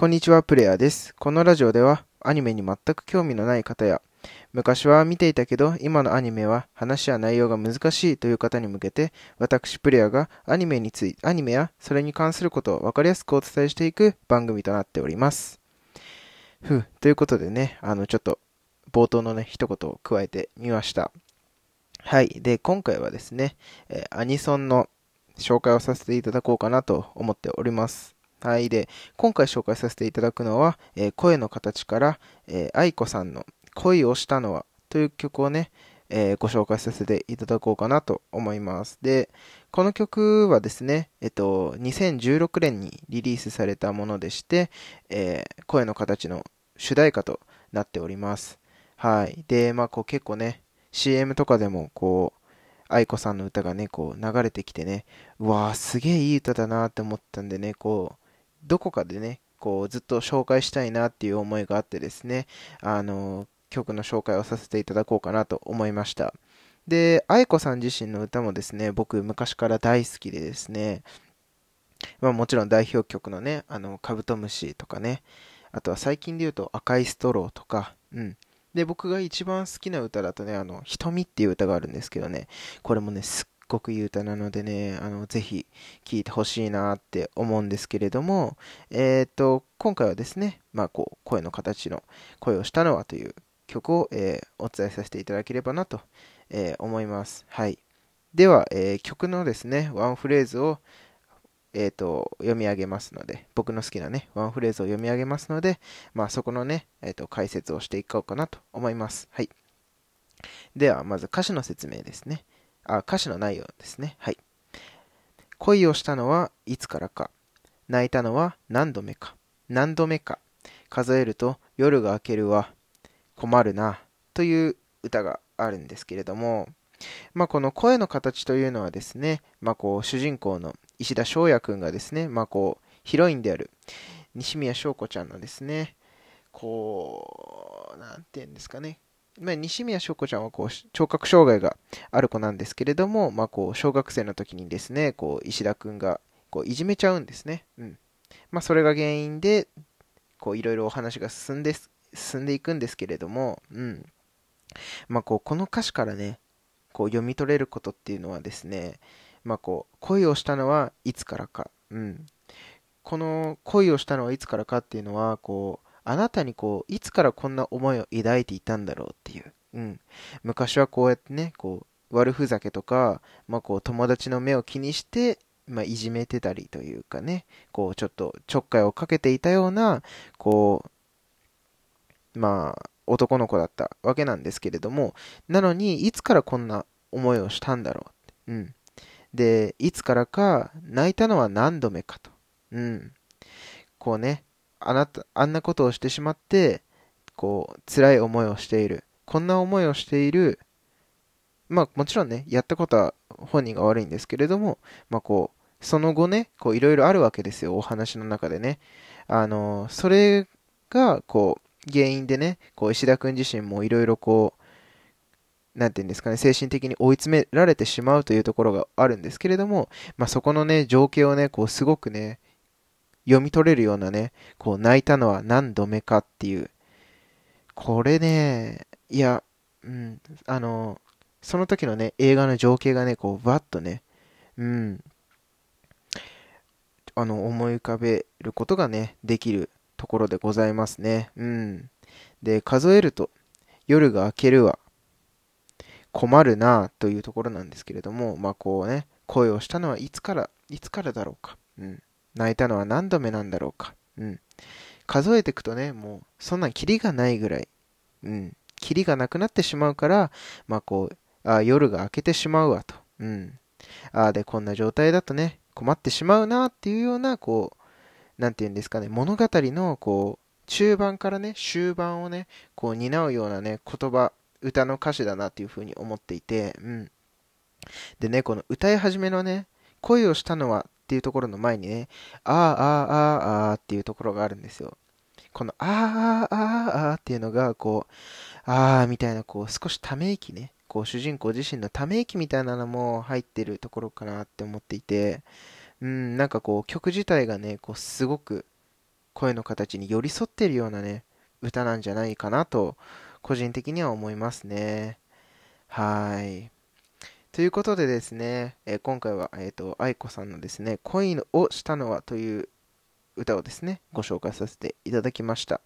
こんにちは、プレイヤーです。このラジオでは、アニメに全く興味のない方や、昔は見ていたけど、今のアニメは話や内容が難しいという方に向けて、私、プレイヤーがアニメについて、アニメやそれに関することを分かりやすくお伝えしていく番組となっております。ふう、ということでね、あの、ちょっと、冒頭のね、一言を加えてみました。はい。で、今回はですね、え、アニソンの紹介をさせていただこうかなと思っております。はい。で、今回紹介させていただくのは、えー、声の形から、えー、愛子さんの恋をしたのはという曲をね、えー、ご紹介させていただこうかなと思います。で、この曲はですね、えっと、2016年にリリースされたものでして、えー、声の形の主題歌となっております。はい。で、まあ、こう結構ね、CM とかでも、こう、愛子さんの歌がね、こう流れてきてね、うわーすげえいい歌だなって思ったんでね、こう、どこかでね、こうずっと紹介したいなっていう思いがあってですね、あの、曲の紹介をさせていただこうかなと思いました。で、愛子さん自身の歌もですね、僕昔から大好きでですね、まあもちろん代表曲のね、あの、カブトムシとかね、あとは最近で言うと赤いストローとか、うん。で、僕が一番好きな歌だとね、あの、瞳っていう歌があるんですけどね、これもね、すっごくいい歌なのでね、あの、ぜひ聴いてほしいなって思うんですけれども、えっ、ー、と、今回はですね、まあ、こう、声の形の声をしたのはという曲を、えー、お伝えさせていただければなと、えー、思います。はい。では、え曲のですね、ワンフレーズを、えっ、と、読み上げますので、僕の好きなね、ワンフレーズを読み上げますので、まあ、そこのね、えっ、と、解説をしていこうかなと思います。はい。では、まず歌詞の説明ですね。あ、歌詞の内容ですね。はい。恋をしたのはいつからか。泣いたのは何度目か。何度目か。数えると夜が明けるは困るな。という歌があるんですけれども、まあ、この声の形というのはですね、まあ、こう主人公の石田翔也くんがですね、まあ、こうヒロインである西宮翔子ちゃんのですね、こう、なんていうんですかね、まあ、西宮翔子ちゃんはこう聴覚障害がある子なんですけれども、まあ、こう小学生の時にですねこう石田君がこういじめちゃうんですね、うん。まあ、それが原因でいろいろお話が進んで進んでいくんですけれども、うん。まあ、こうこの歌詞からねこう読み取れることっていうのはですね、まあ、こう恋をしたのはいつからか、うん、この恋をしたのはいつからかっていうのはこうあなたにこう、いつからこんな思いを抱いていたんだろうっていう。うん。昔はこうやってね、こう、悪ふざけとか、まあこう、友達の目を気にして、まあ、いじめてたりというかね、こう、ちょっとちょっかいをかけていたような、こう、まあ、男の子だったわけなんですけれども、なのに、いつからこんな思いをしたんだろう。うん。で、いつからか、泣いたのは何度目かと。うん。こうね、あなた、あんなことをしてしまって、こう、辛い思いをしている。こんな思いをしている。まあ、もちろんね、やったことは本人が悪いんですけれども、まあ、こう、その後ね、こう、いろいろあるわけですよ、お話の中でね。あの、それが、こう、原因でね、こう、石田君自身もいろいろこう、なんていうんですかね、精神的に追い詰められてしまうというところがあるんですけれども、まあ、そこのね、情景をね、こう、すごくね、読み取れるようなね、こう泣いたのは何度目かっていう。これね、いや、うん、あの、その時のね、映画の情景がね、こう、バッとね、うん、あの、思い浮かべることがね、できるところでございますね。うん。で、数えると、夜が明けるは、困るなというところなんですけれども、まあこうね、恋をしたのはいつから、いつからだろうか。うん。泣いたのは何度目なんだろうか。うん。数えていくとね、もう、そんなんキリがないぐらい、うん。キリがなくなってしまうから、まあこう、あ夜が明けてしまうわと。うん。ああ、で、こんな状態だとね、困ってしまうなっていうような、こう、なんて言うんですかね、物語の、こう、中盤からね、終盤をね、こう、担うようなね、言葉、歌の歌詞だなっていうふうに思っていて、うん。でね、この歌い始めのね、恋をしたのはっていうところの前にね、あーあーあーあーっていうところがあるんですよ。このあーあーあーあーっていうのが、こう、あーみたいな、こう、少しため息ね、こう、主人公自身のため息みたいなのも入ってるところかなって思っていて、うん、なんかこう、曲自体がね、こう、すごく、声の形に寄り添ってるようなね、歌なんじゃないかなと、個人的には思いますね。はい。ということでですね、えー、今回は、えっ、ー、と、愛子さんのですね、恋をしたのはという歌をですね、ご紹介させていただきました。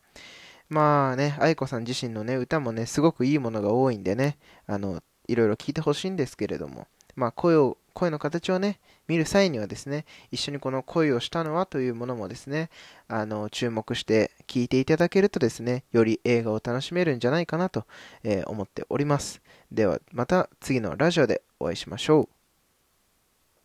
まあね、愛子さん自身のね、歌もね、すごくいいものが多いんでね、あの、いろいろ聞いてほしいんですけれども、まあ、声を、声の形をね、見る際にはですね、一緒にこの恋をしたのはというものもですね、あの、注目して聞いていただけるとですね、より映画を楽しめるんじゃないかなと、えー、思っております。では、また次のラジオでお会いしましょう。